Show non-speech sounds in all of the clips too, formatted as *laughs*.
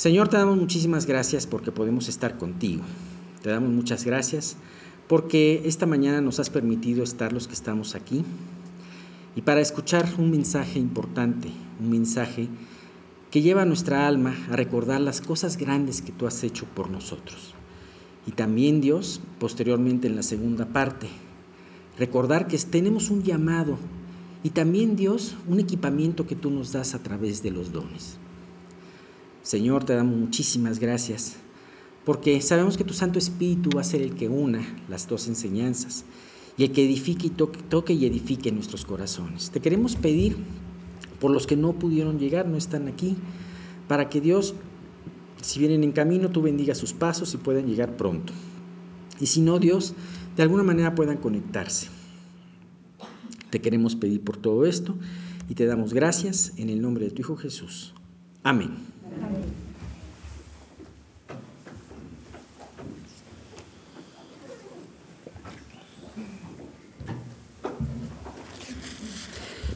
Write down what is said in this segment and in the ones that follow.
Señor, te damos muchísimas gracias porque podemos estar contigo. Te damos muchas gracias porque esta mañana nos has permitido estar los que estamos aquí y para escuchar un mensaje importante, un mensaje que lleva a nuestra alma a recordar las cosas grandes que tú has hecho por nosotros. Y también Dios, posteriormente en la segunda parte, recordar que tenemos un llamado y también Dios un equipamiento que tú nos das a través de los dones. Señor, te damos muchísimas gracias porque sabemos que tu Santo Espíritu va a ser el que una las dos enseñanzas y el que edifique y toque, y edifique nuestros corazones. Te queremos pedir por los que no pudieron llegar, no están aquí, para que Dios, si vienen en camino, tú bendiga sus pasos y puedan llegar pronto. Y si no, Dios, de alguna manera puedan conectarse. Te queremos pedir por todo esto y te damos gracias en el nombre de tu Hijo Jesús. Amén.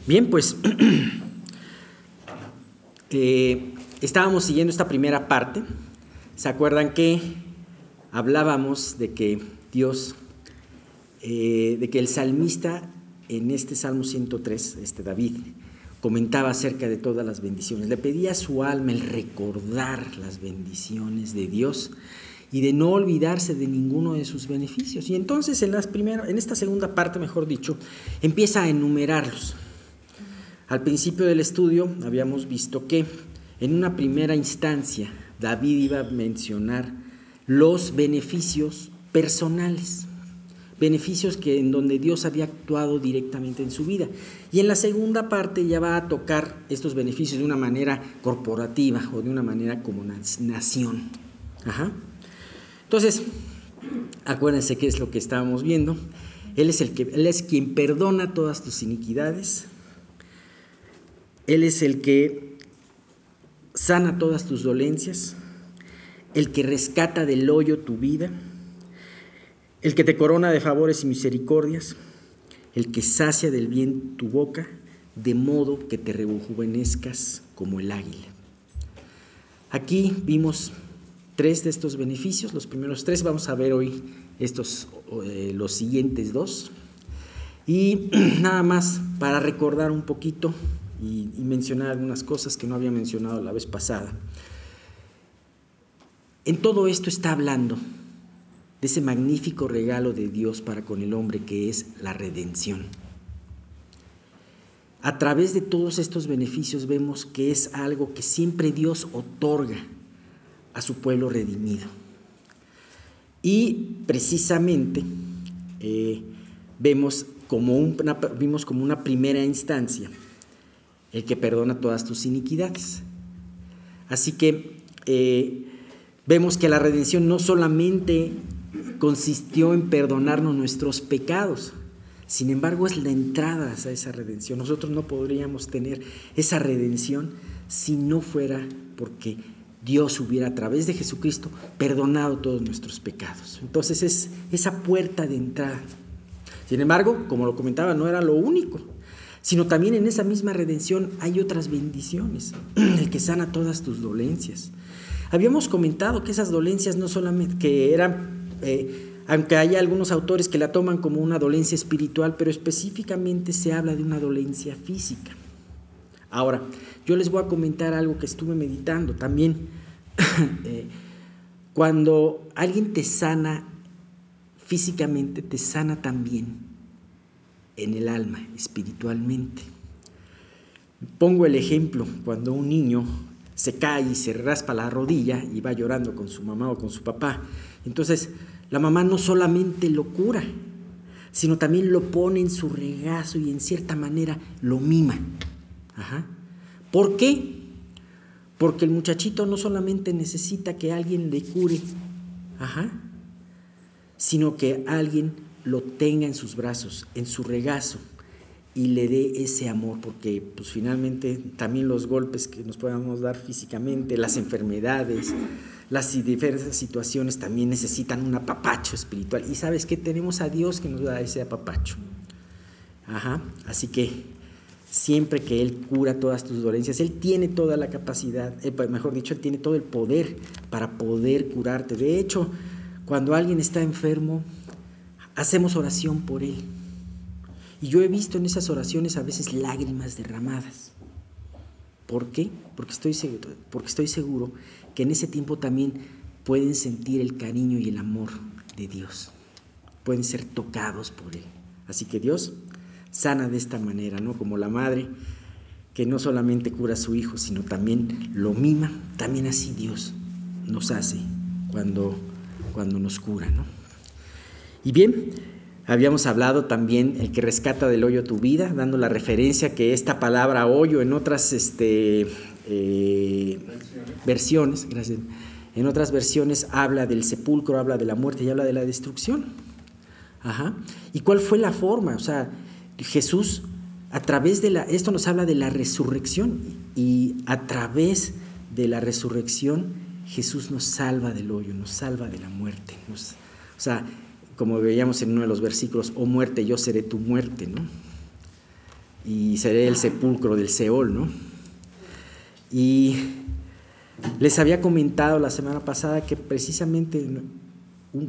Bien, pues *clears throat* eh, estábamos siguiendo esta primera parte. ¿Se acuerdan que hablábamos de que Dios, eh, de que el salmista en este Salmo 103, este David, comentaba acerca de todas las bendiciones. Le pedía a su alma el recordar las bendiciones de Dios y de no olvidarse de ninguno de sus beneficios. Y entonces en, las en esta segunda parte, mejor dicho, empieza a enumerarlos. Al principio del estudio habíamos visto que en una primera instancia David iba a mencionar los beneficios personales beneficios que en donde Dios había actuado directamente en su vida. Y en la segunda parte ya va a tocar estos beneficios de una manera corporativa o de una manera como nación. Entonces, acuérdense qué es lo que estábamos viendo. Él es, el que, él es quien perdona todas tus iniquidades. Él es el que sana todas tus dolencias. El que rescata del hoyo tu vida el que te corona de favores y misericordias, el que sacia del bien tu boca, de modo que te rejuvenezcas como el águila. Aquí vimos tres de estos beneficios, los primeros tres, vamos a ver hoy estos, eh, los siguientes dos. Y *clears throat* nada más para recordar un poquito y mencionar algunas cosas que no había mencionado la vez pasada. En todo esto está hablando ese magnífico regalo de Dios para con el hombre que es la redención. A través de todos estos beneficios vemos que es algo que siempre Dios otorga a su pueblo redimido. Y precisamente eh, vemos, como una, vimos como una primera instancia el que perdona todas tus iniquidades. Así que eh, vemos que la redención no solamente consistió en perdonarnos nuestros pecados. Sin embargo, es la entrada a esa redención. Nosotros no podríamos tener esa redención si no fuera porque Dios hubiera a través de Jesucristo perdonado todos nuestros pecados. Entonces es esa puerta de entrada. Sin embargo, como lo comentaba, no era lo único, sino también en esa misma redención hay otras bendiciones, *clears throat* el que sana todas tus dolencias. Habíamos comentado que esas dolencias no solamente que eran eh, aunque hay algunos autores que la toman como una dolencia espiritual, pero específicamente se habla de una dolencia física. Ahora, yo les voy a comentar algo que estuve meditando también. *laughs* Eh, cuando alguien te sana físicamente, te sana también en el alma, espiritualmente. Pongo el ejemplo, cuando un niño se cae y se raspa la rodilla y va llorando con su mamá o con su papá, entonces, la mamá no solamente lo cura, sino también lo pone en su regazo y en cierta manera lo mima. ¿Por qué? Porque el muchachito no solamente necesita que alguien le cure, sino que alguien lo tenga en sus brazos, en su regazo, y le dé ese amor, porque pues finalmente también los golpes que nos podamos dar físicamente, las enfermedades, las diversas situaciones también necesitan un apapacho espiritual. Y sabes que tenemos a Dios que nos da ese apapacho. Ajá. Así que siempre que Él cura todas tus dolencias. Él tiene toda la capacidad, eh, pues, mejor dicho, Él tiene todo el poder para poder curarte. De hecho, cuando alguien está enfermo, hacemos oración por Él. Y yo he visto en esas oraciones a veces lágrimas derramadas. ¿Por qué? Porque estoy seguro, porque estoy seguro que en ese tiempo también pueden sentir el cariño y el amor de Dios. Pueden ser tocados por Él. Así que Dios sana de esta manera, ¿no? Como la madre que no solamente cura a su hijo, sino también lo mima, también así Dios nos hace cuando, cuando nos cura, ¿no? Y bien, habíamos hablado también el que rescata del hoyo tu vida, dando la referencia que esta palabra hoyo en otras este, eh, versiones, gracias, en otras versiones habla del sepulcro, habla de la muerte y habla de la destrucción. Ajá. ¿Y cuál fue la forma? O sea, Jesús, a través de la, esto nos habla de la resurrección y a través de la resurrección Jesús nos salva del hoyo, nos salva de la muerte. o sea, como veíamos en uno de los versículos, oh muerte, yo seré tu muerte, ¿no? Y seré el sepulcro del Seol, ¿no? Y les había comentado la semana pasada que precisamente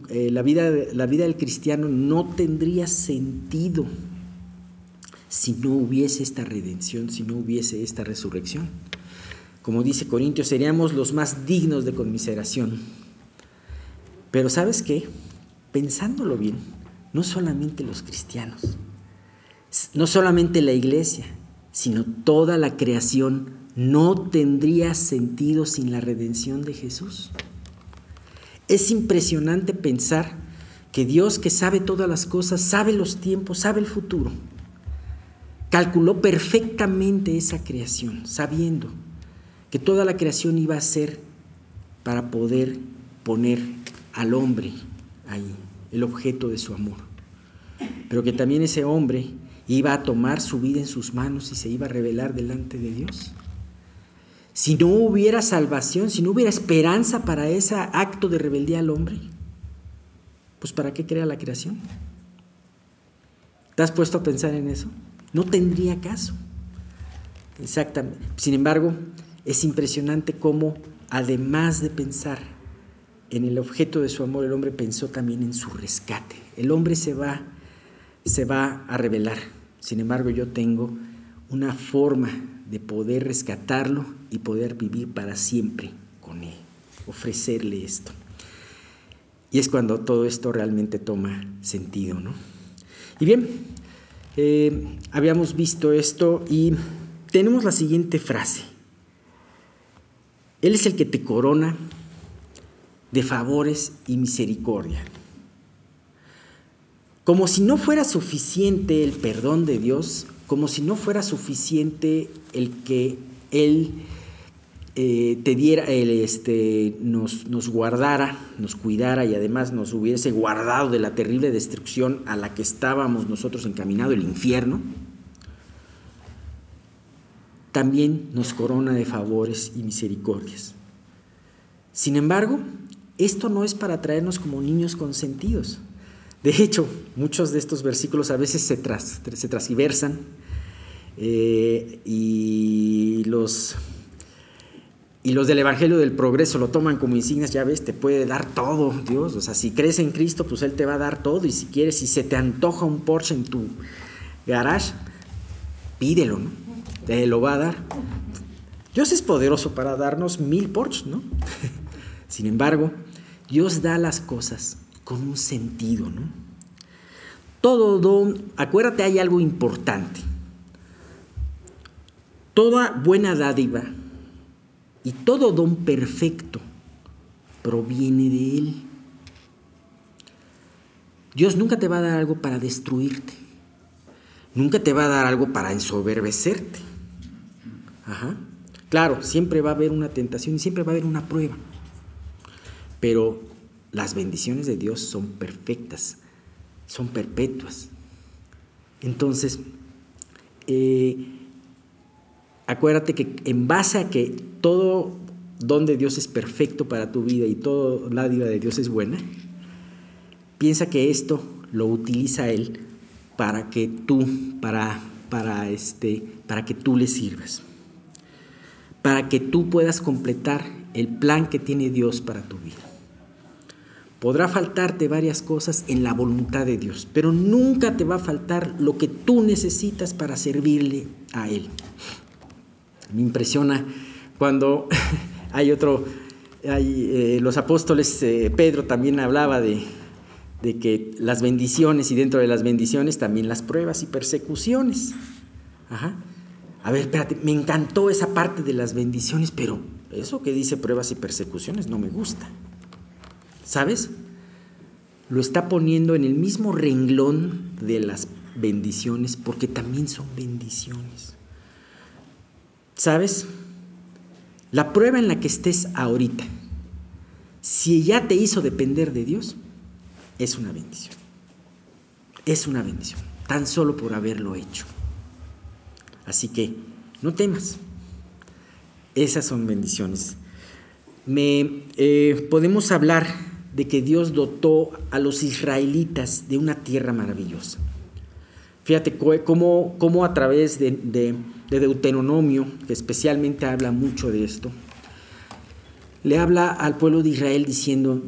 eh, la, vida, la vida del cristiano no tendría sentido si no hubiese esta redención, si no hubiese esta resurrección. Como dice Corintios, seríamos los más dignos de conmiseración. Pero ¿sabes qué? Pensándolo bien, no solamente los cristianos, no solamente la iglesia, sino toda la creación no tendría sentido sin la redención de Jesús. Es impresionante pensar que Dios que sabe todas las cosas, sabe los tiempos, sabe el futuro, calculó perfectamente esa creación, sabiendo que toda la creación iba a ser para poder poner al hombre ahí, el objeto de su amor. Pero que también ese hombre iba a tomar su vida en sus manos y se iba a revelar delante de Dios. Si no hubiera salvación, si no hubiera esperanza para ese acto de rebeldía al hombre, pues ¿para qué crea la creación? ¿Te has puesto a pensar en eso? No tendría caso. Exactamente. Sin embargo, es impresionante cómo, además de pensar en el objeto de su amor, el hombre pensó también en su rescate. El hombre se va, se va a revelar. Sin embargo, yo tengo una forma de poder rescatarlo y poder vivir para siempre con él, ofrecerle esto. Y es cuando todo esto realmente toma sentido, ¿no? Y bien, eh, habíamos visto esto y tenemos la siguiente frase. Él es el que te corona de favores y misericordia. Como si no fuera suficiente el perdón de Dios, como si no fuera suficiente el que Él eh, te diera, el, este, nos, nos guardara, nos cuidara y además nos hubiese guardado de la terrible destrucción a la que estábamos nosotros encaminados, el infierno, también nos corona de favores y misericordias. Sin embargo, esto no es para traernos como niños consentidos. De hecho, muchos de estos versículos a veces se, tras, se transversan eh, y los y los del Evangelio del Progreso lo toman como insignias, ya ves, te puede dar todo Dios. O sea, si crees en Cristo, pues Él te va a dar todo. Y si quieres, si se te antoja un Porsche en tu garage, pídelo, ¿no? Te lo va a dar. Dios es poderoso para darnos mil Porsche, ¿no? *laughs* Sin embargo, Dios da las cosas con un sentido, ¿no? Todo don, acuérdate, hay algo importante. Toda buena dádiva y todo don perfecto proviene de Él. Dios nunca te va a dar algo para destruirte. Nunca te va a dar algo para ensoberbecerte. Ajá. Claro, siempre va a haber una tentación y siempre va a haber una prueba. Pero las bendiciones de Dios son perfectas, son perpetuas. Entonces, eh, acuérdate que en base a que todo don de Dios es perfecto para tu vida y todo la vida de Dios es buena, piensa que esto lo utiliza Él para que tú, para para, este, para que tú le sirvas, para que tú puedas completar el plan que tiene Dios para tu vida. Podrá faltarte varias cosas en la voluntad de Dios, pero nunca te va a faltar lo que tú necesitas para servirle a Él. Me impresiona cuando *laughs* hay otro, hay, eh, los apóstoles, eh, Pedro también hablaba de, de que las bendiciones y dentro de las bendiciones también las pruebas y persecuciones. Ajá. A ver, espérate, me encantó esa parte de las bendiciones, pero eso que dice pruebas y persecuciones no me gusta. ¿Sabes? Lo está poniendo en el mismo renglón de las bendiciones porque también son bendiciones. ¿Sabes? La prueba en la que estés ahorita, si ya te hizo depender de Dios, es una bendición. Es una bendición, tan solo por haberlo hecho. Así que no temas. Esas son bendiciones. Me, eh, podemos hablar de que Dios dotó a los israelitas de una tierra maravillosa. Fíjate cómo, cómo a través de, de, Deuteronomio, que especialmente habla mucho de esto, le habla al pueblo de Israel diciendo,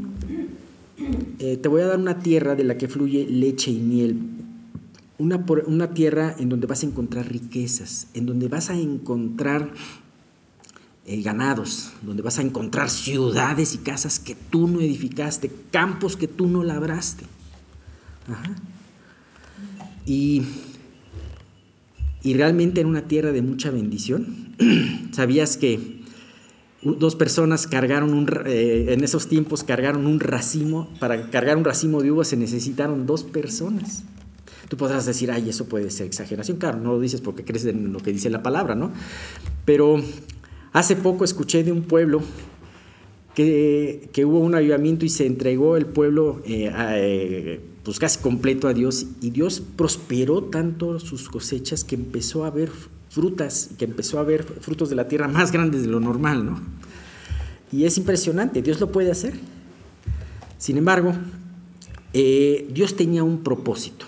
eh, te voy a dar una tierra de la que fluye leche y miel, una, una tierra en donde vas a encontrar riquezas, en donde vas a encontrar eh, ganados, donde vas a encontrar ciudades y casas que tú no edificaste, campos que tú no labraste. Y, y realmente en una tierra de mucha bendición. *clears throat* ¿Sabías que dos personas cargaron un, eh, en esos tiempos cargaron un racimo, para cargar un racimo de uvas se necesitaron dos personas. Tú podrás decir, ay, eso puede ser exageración. Claro, no lo dices porque crees en lo que dice la palabra, ¿no? Pero hace poco escuché de un pueblo que, que hubo un avivamiento y se entregó el pueblo eh, eh, pues casi completo a Dios y Dios prosperó tanto sus cosechas que empezó a haber frutas, que empezó a ver frutos de la tierra más grandes de lo normal, ¿no? Y es impresionante, Dios lo puede hacer. Sin embargo, eh, Dios tenía un propósito.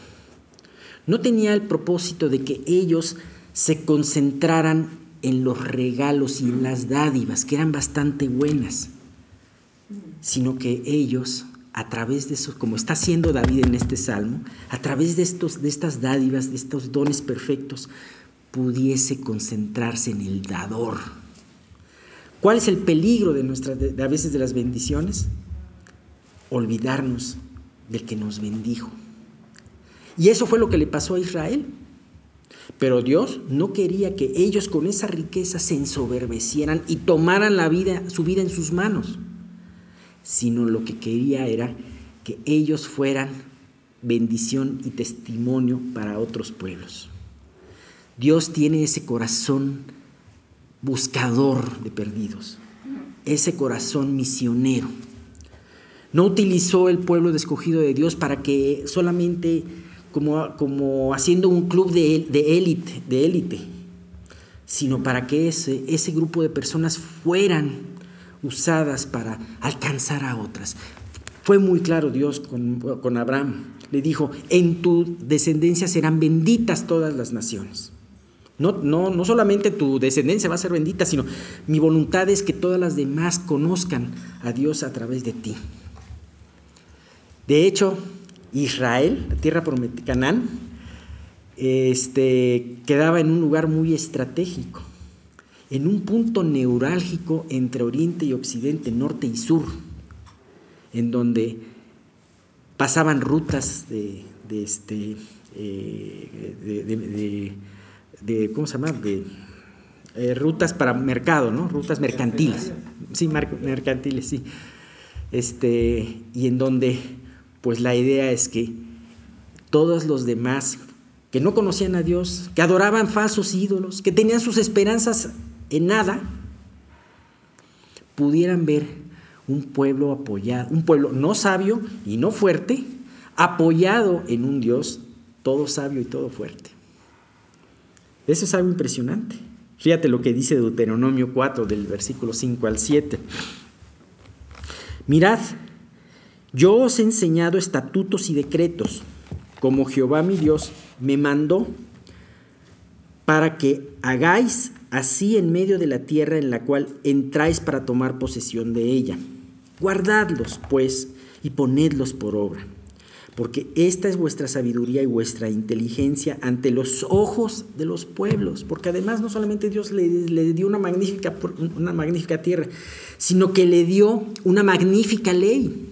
No tenía el propósito de que ellos se concentraran en los regalos y en las dádivas, que eran bastante buenas, sino que ellos, a través de eso, como está haciendo David en este salmo, a través de, estos, de estas dádivas, de estos dones perfectos, pudiese concentrarse en el dador. ¿Cuál es el peligro de, nuestras, a veces de las bendiciones? Olvidarnos del que nos bendijo. Y eso fue lo que le pasó a Israel. Pero Dios no quería que ellos con esa riqueza se ensoberbecieran y tomaran la vida, su vida en sus manos, sino lo que quería era que ellos fueran bendición y testimonio para otros pueblos. Dios tiene ese corazón buscador de perdidos, ese corazón misionero. No utilizó el pueblo escogido de Dios para que solamente como, como haciendo un club de élite, de élite, sino para que ese, ese grupo de personas fueran usadas para alcanzar a otras. Fue muy claro Dios con, con Abraham. Le dijo, en tu descendencia serán benditas todas las naciones. No, no, solamente tu descendencia va a ser bendita, sino mi voluntad es que todas las demás conozcan a Dios a través de ti. De hecho, Israel, la tierra prometida, Canaán, este, quedaba en un lugar muy estratégico, en un punto neurálgico entre Oriente y Occidente, Norte y Sur, en donde pasaban rutas de, este, eh, de de ¿cómo se llama? De eh, rutas para mercado, ¿no? Rutas mercantiles. Sí, mercantiles, sí. Este, y en donde, pues la idea es que todos los demás que no conocían a Dios, que adoraban falsos ídolos, que tenían sus esperanzas en nada, pudieran ver un pueblo apoyado, un pueblo no sabio y no fuerte, apoyado en un Dios todo sabio y todo fuerte. Eso es algo impresionante. Fíjate lo que dice Deuteronomio 4 del versículo 5 al 7. Mirad, yo os he enseñado estatutos y decretos, como Jehová mi Dios me mandó, para que hagáis así en medio de la tierra en la cual entráis para tomar posesión de ella. Guardadlos, pues, y ponedlos por obra, porque esta es vuestra sabiduría y vuestra inteligencia ante los ojos de los pueblos, porque además no solamente Dios le, dio una magnífica, una magnífica tierra, sino que le dio una magnífica ley.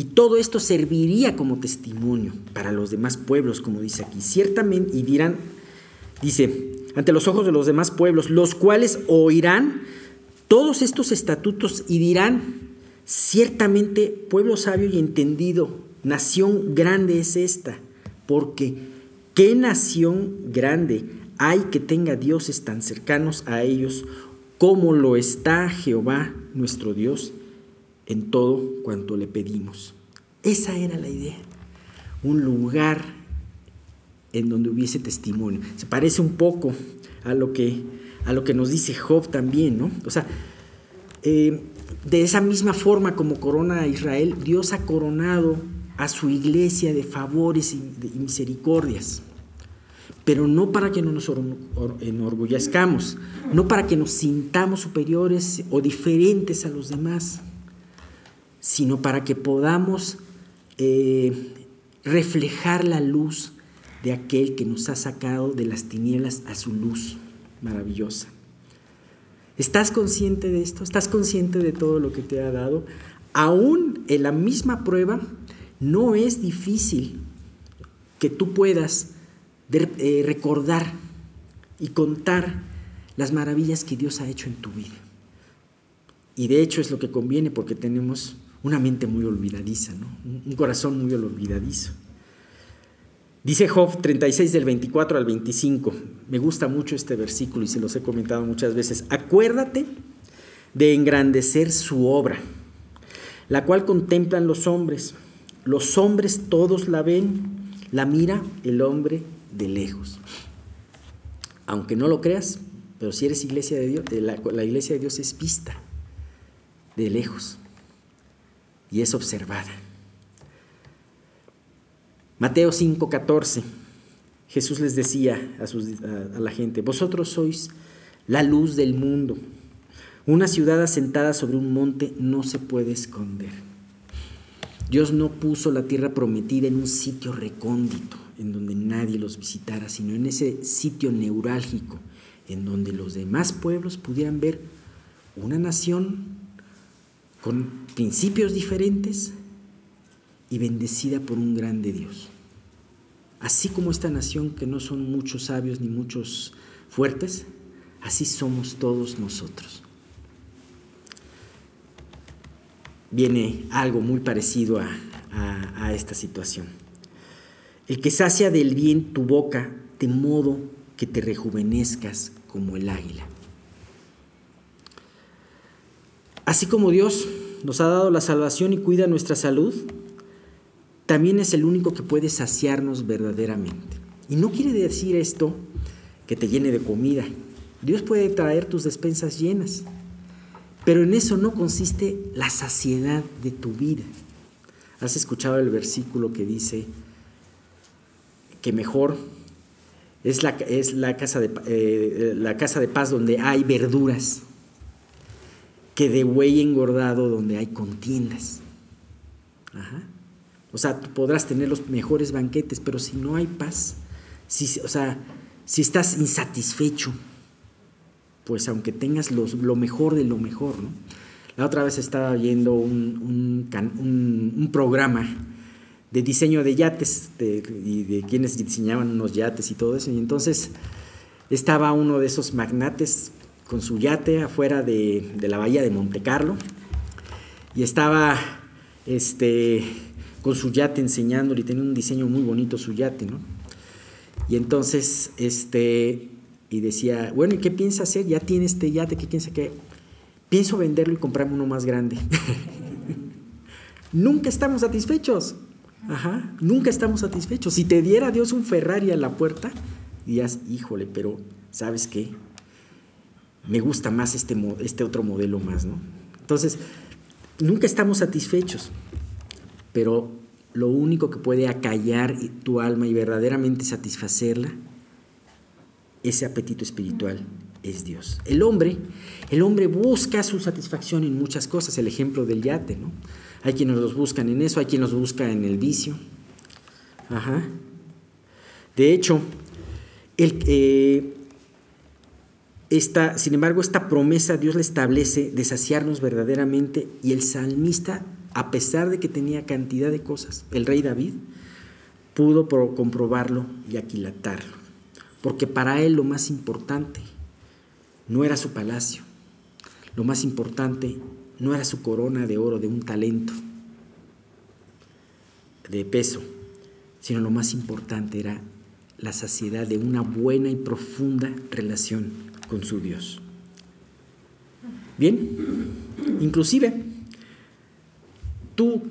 Y todo esto serviría como testimonio para los demás pueblos, como dice aquí. Ciertamente, y dirán, dice, ante los ojos de los demás pueblos, los cuales oirán todos estos estatutos y dirán, ciertamente pueblo sabio y entendido, nación grande es esta, porque ¿qué nación grande hay que tenga dioses tan cercanos a ellos como lo está Jehová nuestro Dios? En todo cuanto le pedimos. Esa era la idea. Un lugar en donde hubiese testimonio. Se parece un poco a lo que, a lo que nos dice Job también, ¿no? O sea, eh, de esa misma forma como corona a Israel, Dios ha coronado a su iglesia de favores y, y misericordias. Pero no para que no nos enorgullezcamos, no para que nos sintamos superiores o diferentes a los demás sino para que podamos eh, reflejar la luz de aquel que nos ha sacado de las tinieblas a su luz maravillosa. ¿Estás consciente de esto? ¿Estás consciente de todo lo que te ha dado? Aún en la misma prueba, no es difícil que tú puedas eh, recordar y contar las maravillas que Dios ha hecho en tu vida. Y de hecho es lo que conviene porque tenemos una mente muy olvidadiza, ¿no? un corazón muy olvidadizo. Dice Job 36 del 24 al 25, me gusta mucho este versículo y se los he comentado muchas veces, acuérdate de engrandecer su obra, la cual contemplan los hombres. Los hombres todos la ven, la mira el hombre de lejos. Aunque no lo creas, pero si eres iglesia de Dios, la, la iglesia de Dios es vista de lejos y es observada. Mateo 5:14, Jesús les decía a, a la gente, vosotros sois la luz del mundo. Una ciudad asentada sobre un monte no se puede esconder. Dios no puso la tierra prometida en un sitio recóndito, en donde nadie los visitara, sino en ese sitio neurálgico, en donde los demás pueblos pudieran ver una nación con principios diferentes y bendecida por un grande Dios. Así como esta nación que no son muchos sabios ni muchos fuertes, así somos todos nosotros. Viene algo muy parecido a, esta situación. El que sacia del bien tu boca de modo que te rejuvenezcas como el águila. Así como Dios nos ha dado la salvación y cuida nuestra salud, también es el único que puede saciarnos verdaderamente. Y no quiere decir esto que te llene de comida. Dios puede traer tus despensas llenas, pero en eso no consiste la saciedad de tu vida. ¿Has escuchado el versículo que dice que mejor es la, es la, casa, de, eh, la casa de paz donde hay verduras que de buey engordado donde hay contiendas. O sea, tú podrás tener los mejores banquetes, pero si no hay paz, si, o sea, si estás insatisfecho, pues aunque tengas lo mejor de lo mejor, ¿no? La otra vez estaba viendo un, un, programa de diseño de yates y de quienes diseñaban unos yates y todo eso, y entonces estaba uno de esos magnates con su yate afuera de, la bahía de Monte Carlo y estaba este, con su yate enseñándole y tenía un diseño muy bonito su yate, ¿no? Y entonces, este, y decía, bueno, ¿y qué piensa hacer? Ya tiene este yate, ¿qué piensa que? Pienso venderlo y comprarme uno más grande. *laughs* nunca estamos satisfechos. Ajá, nunca estamos satisfechos. Si te diera Dios un Ferrari a la puerta, dirías, híjole, pero ¿sabes qué? Me gusta más este, este otro modelo más, ¿no? Entonces, nunca estamos satisfechos, pero lo único que puede acallar tu alma y verdaderamente satisfacerla ese apetito espiritual es Dios. El hombre, el hombre busca su satisfacción en muchas cosas, el ejemplo del yate, ¿no? Hay quienes los buscan en eso, hay quienes los buscan en el vicio. Ajá. De hecho, el, eh, esta, sin embargo, esta promesa Dios le establece de saciarnos verdaderamente y el salmista, a pesar de que tenía cantidad de cosas, el rey David, pudo comprobarlo y aquilatarlo, porque para él lo más importante no era su palacio, lo más importante no era su corona de oro, de un talento, de peso, sino lo más importante era la saciedad de una buena y profunda relación con su Dios. Bien, inclusive tú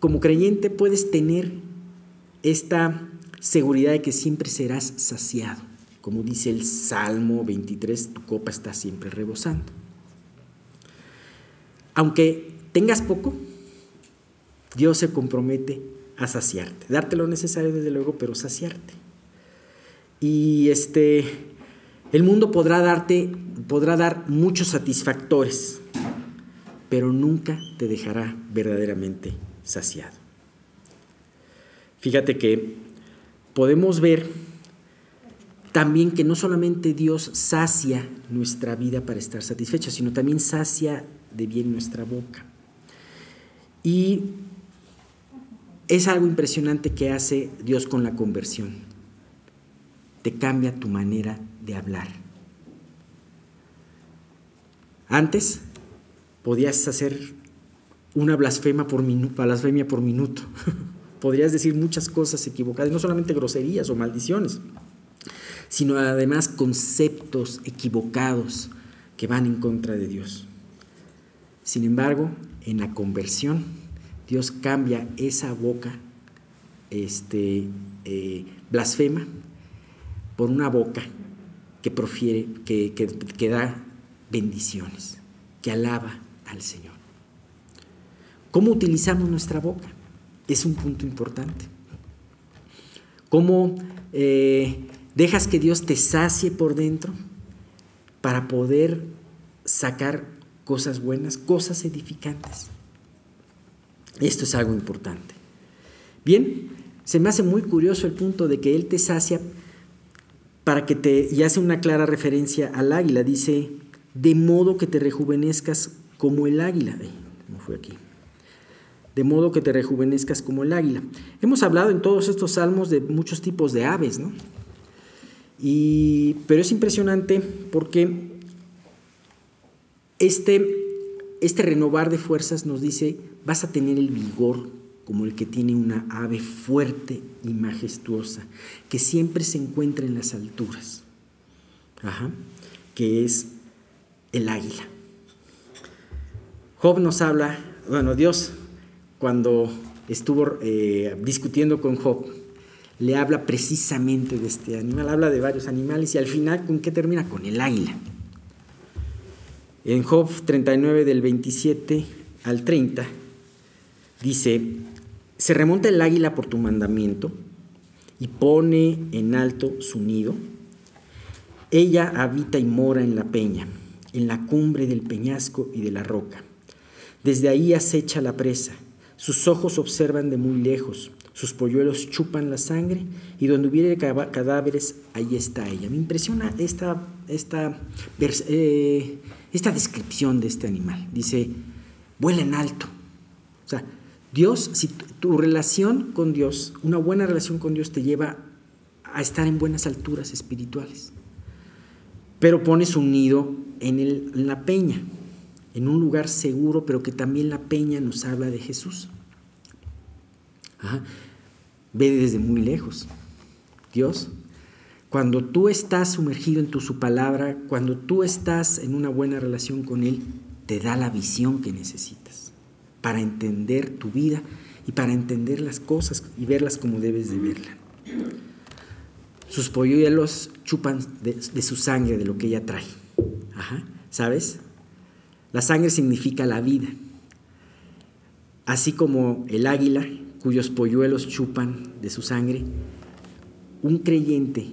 como creyente puedes tener esta seguridad de que siempre serás saciado. Como dice el Salmo 23, tu copa está siempre rebosando. Aunque tengas poco, Dios se compromete a saciarte, darte lo necesario desde luego, pero saciarte. Y este el mundo podrá darte, podrá dar muchos satisfactores, pero nunca te dejará verdaderamente saciado. Fíjate que podemos ver también que no solamente Dios sacia nuestra vida para estar satisfecha, sino también sacia de bien nuestra boca. Y es algo impresionante que hace Dios con la conversión te cambia tu manera de hablar. Antes podías hacer una blasfema por blasfemia por minuto. *laughs* Podrías decir muchas cosas equivocadas, no solamente groserías o maldiciones, sino además conceptos equivocados que van en contra de Dios. Sin embargo, en la conversión, Dios cambia esa boca este, eh, blasfema por una boca que profiere, que, que, da bendiciones, que alaba al Señor. ¿Cómo utilizamos nuestra boca? Es un punto importante. ¿Cómo eh, dejas que Dios te sacie por dentro para poder sacar cosas buenas, cosas edificantes? Esto es algo importante. Bien, se me hace muy curioso el punto de que Él te sacia para que te, y hace una clara referencia al águila, dice, de modo que te rejuvenezcas como el águila. ¿Cómo fue aquí? De modo que te rejuvenezcas como el águila. Hemos hablado en todos estos salmos de muchos tipos de aves, ¿no? Y, pero es impresionante porque este, este renovar de fuerzas nos dice, vas a tener el vigor como el que tiene una ave fuerte y majestuosa, que siempre se encuentra en las alturas, que es el águila. Job nos habla, bueno, Dios cuando estuvo eh, discutiendo con Job, le habla precisamente de este animal, habla de varios animales y al final, ¿con qué termina? Con el águila. En Job 39 del 27 al 30 dice, se remonta el águila por tu mandamiento y pone en alto su nido. Ella habita y mora en la peña, en la cumbre del peñasco y de la roca. Desde ahí acecha la presa. Sus ojos observan de muy lejos. Sus polluelos chupan la sangre y donde hubiere cadáveres, ahí está ella. Me impresiona esta, esta, eh, esta descripción de este animal. Dice, vuela en alto. Dios, si tu relación con Dios, una buena relación con Dios te lleva a estar en buenas alturas espirituales. Pero pones un nido en, la peña, en un lugar seguro, pero que también la peña nos habla de Jesús. Ve desde muy lejos. Dios, cuando tú estás sumergido en tu, su palabra, cuando tú estás en una buena relación con Él, te da la visión que necesitas para entender tu vida y para entender las cosas y verlas como debes de verla. Sus polluelos chupan de, su sangre, de lo que ella trae. ¿Sabes? La sangre significa la vida. Así como el águila, cuyos polluelos chupan de su sangre, un creyente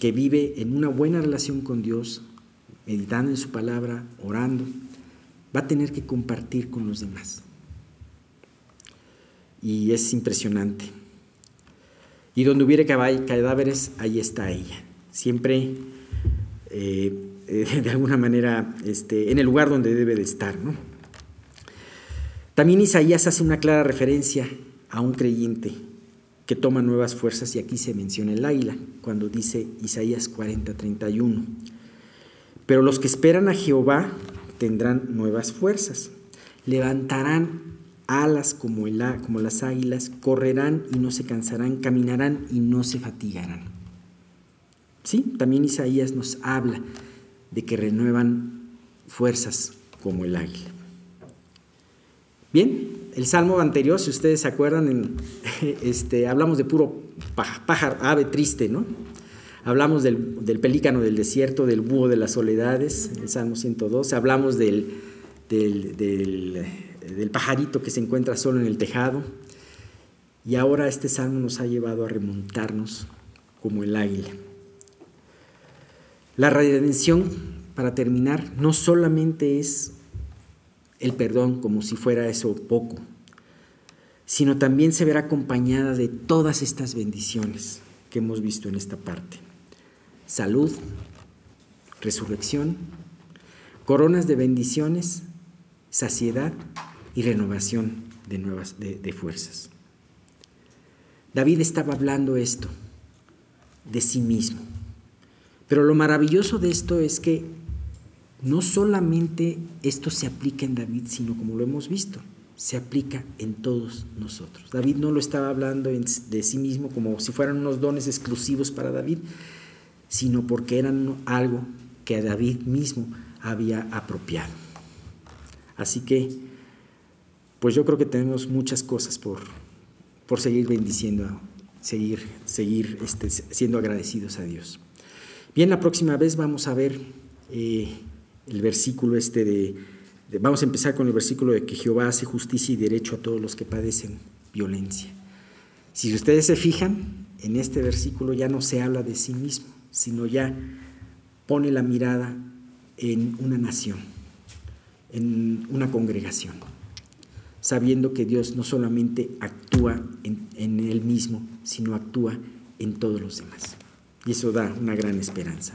que vive en una buena relación con Dios, meditando en su palabra, orando, va a tener que compartir con los demás. Y es impresionante. Y donde hubiera cadáveres, ahí está ella. Siempre, eh, *laughs* de alguna manera, este, en el lugar donde debe de estar. ¿no? También Isaías hace una clara referencia a un creyente que toma nuevas fuerzas, y aquí se menciona el águila, cuando dice Isaías 40, 31. Pero los que esperan a Jehová tendrán nuevas fuerzas, levantarán alas como, el, como las águilas, correrán y no se cansarán, caminarán y no se fatigarán. Sí, también Isaías nos habla de que renuevan fuerzas como el águila. Bien, el salmo anterior, si ustedes se acuerdan, *laughs* este, hablamos de puro pájaro, ave triste, ¿no? Hablamos del, pelícano del desierto, del búho de las soledades, el Salmo 102. Hablamos del, del, pajarito que se encuentra solo en el tejado. Y ahora este salmo nos ha llevado a remontarnos como el águila. La redención, para terminar, no solamente es el perdón como si fuera eso poco, sino también se verá acompañada de todas estas bendiciones que hemos visto en esta parte salud, resurrección, coronas de bendiciones, saciedad y renovación de nuevas de, fuerzas. David estaba hablando esto de sí mismo. Pero lo maravilloso de esto es que no solamente esto se aplica en David, sino como lo hemos visto, se aplica en todos nosotros. David no lo estaba hablando de sí mismo como si fueran unos dones exclusivos para David, sino porque eran algo que David mismo había apropiado. Así que, pues yo creo que tenemos muchas cosas por, por seguir bendiciendo, seguir, seguir este, siendo agradecidos a Dios. Bien, la próxima vez vamos a ver eh, el versículo este de, de, vamos a empezar con el versículo de que Jehová hace justicia y derecho a todos los que padecen violencia. Si ustedes se fijan, en este versículo ya no se habla de sí mismo, sino ya pone la mirada en una nación, en una congregación, sabiendo que Dios no solamente actúa en, Él mismo, sino actúa en todos los demás. Y eso da una gran esperanza.